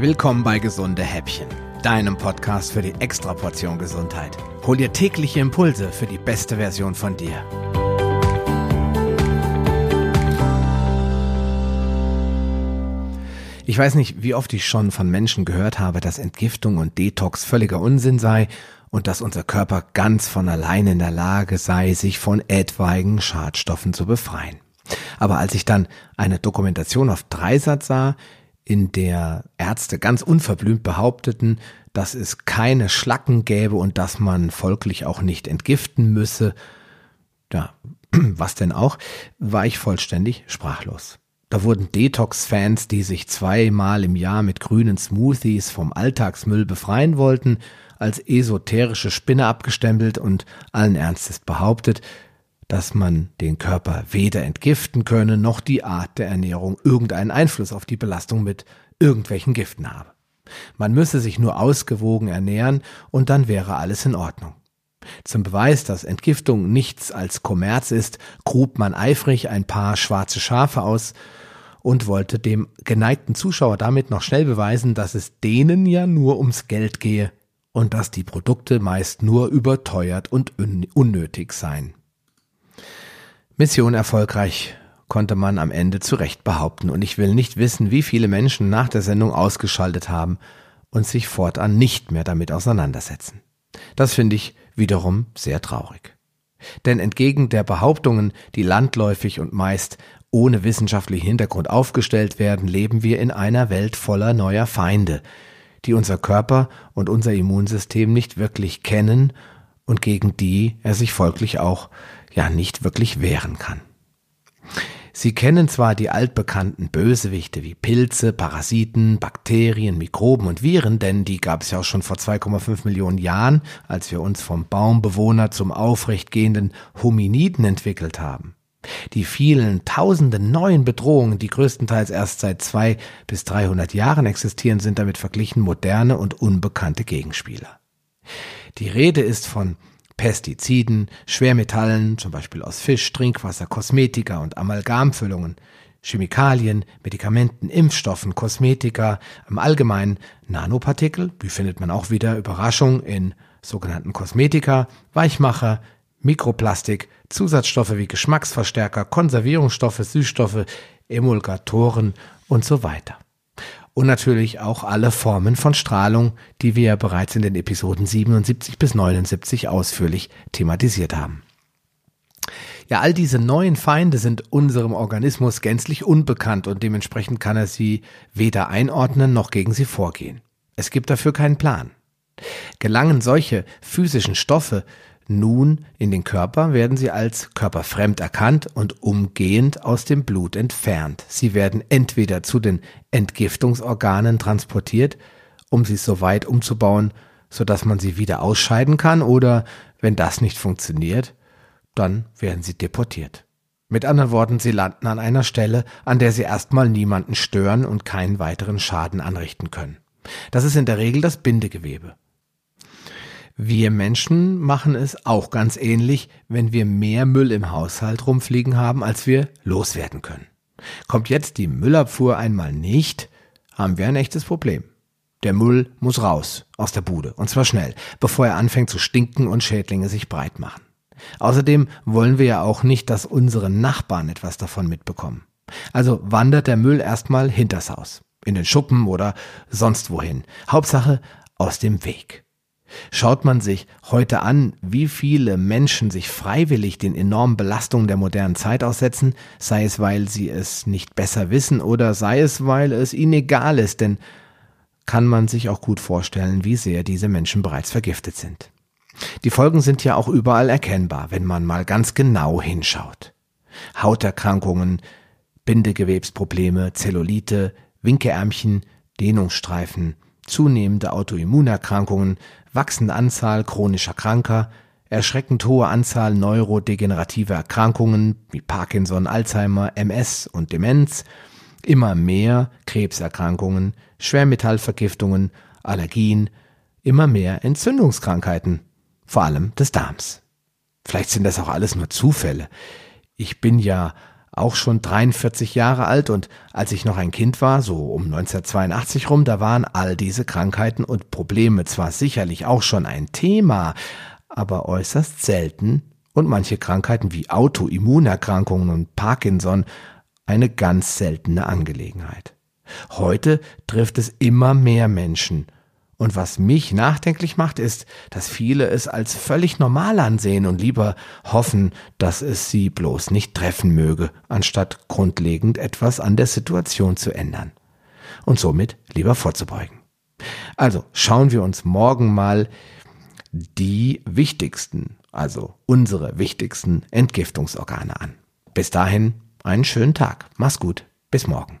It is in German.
Willkommen bei Gesunde Häppchen, deinem Podcast für die Extraportion Gesundheit. Hol dir tägliche Impulse für die beste Version von dir. Ich weiß nicht, wie oft ich schon von Menschen gehört habe, dass Entgiftung und Detox völliger Unsinn sei und dass unser Körper ganz von allein in der Lage sei, sich von etwaigen Schadstoffen zu befreien. Aber als ich dann eine Dokumentation auf Dreisat sah, in der Ärzte ganz unverblümt behaupteten, dass es keine Schlacken gäbe und dass man folglich auch nicht entgiften müsse, ja, was denn auch, war ich vollständig sprachlos. Da wurden Detox-Fans, die sich zweimal im Jahr mit grünen Smoothies vom Alltagsmüll befreien wollten, als esoterische Spinne abgestempelt und allen Ernstes behauptet, dass man den Körper weder entgiften könne, noch die Art der Ernährung irgendeinen Einfluss auf die Belastung mit irgendwelchen Giften habe. Man müsse sich nur ausgewogen ernähren und dann wäre alles in Ordnung. Zum Beweis, dass Entgiftung nichts als Kommerz ist, grub man eifrig ein paar schwarze Schafe aus und wollte dem geneigten Zuschauer damit noch schnell beweisen, dass es denen ja nur ums Geld gehe und dass die Produkte meist nur überteuert und unnötig seien. Mission erfolgreich konnte man am Ende zu Recht behaupten und ich will nicht wissen, wie viele Menschen nach der Sendung ausgeschaltet haben und sich fortan nicht mehr damit auseinandersetzen. Das finde ich wiederum sehr traurig. Denn entgegen der Behauptungen, die landläufig und meist ohne wissenschaftlichen Hintergrund aufgestellt werden, leben wir in einer Welt voller neuer Feinde, die unser Körper und unser Immunsystem nicht wirklich kennen und gegen die er sich folglich auch ja nicht wirklich wehren kann. Sie kennen zwar die altbekannten Bösewichte wie Pilze, Parasiten, Bakterien, Mikroben und Viren, denn die gab es ja auch schon vor 2,5 Millionen Jahren, als wir uns vom Baumbewohner zum aufrecht gehenden Hominiden entwickelt haben. Die vielen tausenden neuen Bedrohungen, die größtenteils erst seit zwei bis dreihundert Jahren existieren, sind damit verglichen moderne und unbekannte Gegenspieler. Die Rede ist von Pestiziden, Schwermetallen, zum Beispiel aus Fisch, Trinkwasser, Kosmetika und Amalgamfüllungen, Chemikalien, Medikamenten, Impfstoffen, Kosmetika, im Allgemeinen Nanopartikel, die findet man auch wieder Überraschung in sogenannten Kosmetika, Weichmacher, Mikroplastik, Zusatzstoffe wie Geschmacksverstärker, Konservierungsstoffe, Süßstoffe, Emulgatoren und so weiter und natürlich auch alle Formen von Strahlung, die wir bereits in den Episoden 77 bis 79 ausführlich thematisiert haben. Ja, all diese neuen Feinde sind unserem Organismus gänzlich unbekannt und dementsprechend kann er sie weder einordnen noch gegen sie vorgehen. Es gibt dafür keinen Plan. Gelangen solche physischen Stoffe nun in den Körper werden sie als körperfremd erkannt und umgehend aus dem Blut entfernt. Sie werden entweder zu den Entgiftungsorganen transportiert, um sie so weit umzubauen, sodass man sie wieder ausscheiden kann, oder wenn das nicht funktioniert, dann werden sie deportiert. Mit anderen Worten, sie landen an einer Stelle, an der sie erstmal niemanden stören und keinen weiteren Schaden anrichten können. Das ist in der Regel das Bindegewebe. Wir Menschen machen es auch ganz ähnlich, wenn wir mehr Müll im Haushalt rumfliegen haben, als wir loswerden können. Kommt jetzt die Müllabfuhr einmal nicht, haben wir ein echtes Problem. Der Müll muss raus aus der Bude, und zwar schnell, bevor er anfängt zu stinken und Schädlinge sich breit machen. Außerdem wollen wir ja auch nicht, dass unsere Nachbarn etwas davon mitbekommen. Also wandert der Müll erstmal hinters Haus, in den Schuppen oder sonst wohin. Hauptsache aus dem Weg. Schaut man sich heute an, wie viele Menschen sich freiwillig den enormen Belastungen der modernen Zeit aussetzen, sei es, weil sie es nicht besser wissen oder sei es, weil es ihnen egal ist, denn kann man sich auch gut vorstellen, wie sehr diese Menschen bereits vergiftet sind. Die Folgen sind ja auch überall erkennbar, wenn man mal ganz genau hinschaut. Hauterkrankungen, Bindegewebsprobleme, Zellulite, Winkeärmchen, Dehnungsstreifen, zunehmende Autoimmunerkrankungen, wachsende Anzahl chronischer Kranker, erschreckend hohe Anzahl neurodegenerativer Erkrankungen wie Parkinson, Alzheimer, MS und Demenz, immer mehr Krebserkrankungen, Schwermetallvergiftungen, Allergien, immer mehr Entzündungskrankheiten, vor allem des Darms. Vielleicht sind das auch alles nur Zufälle. Ich bin ja auch schon 43 Jahre alt. Und als ich noch ein Kind war, so um 1982 rum, da waren all diese Krankheiten und Probleme zwar sicherlich auch schon ein Thema, aber äußerst selten. Und manche Krankheiten wie Autoimmunerkrankungen und Parkinson eine ganz seltene Angelegenheit. Heute trifft es immer mehr Menschen und was mich nachdenklich macht, ist, dass viele es als völlig normal ansehen und lieber hoffen, dass es sie bloß nicht treffen möge, anstatt grundlegend etwas an der Situation zu ändern. Und somit lieber vorzubeugen. Also schauen wir uns morgen mal die wichtigsten, also unsere wichtigsten Entgiftungsorgane an. Bis dahin einen schönen Tag. Mach's gut. Bis morgen.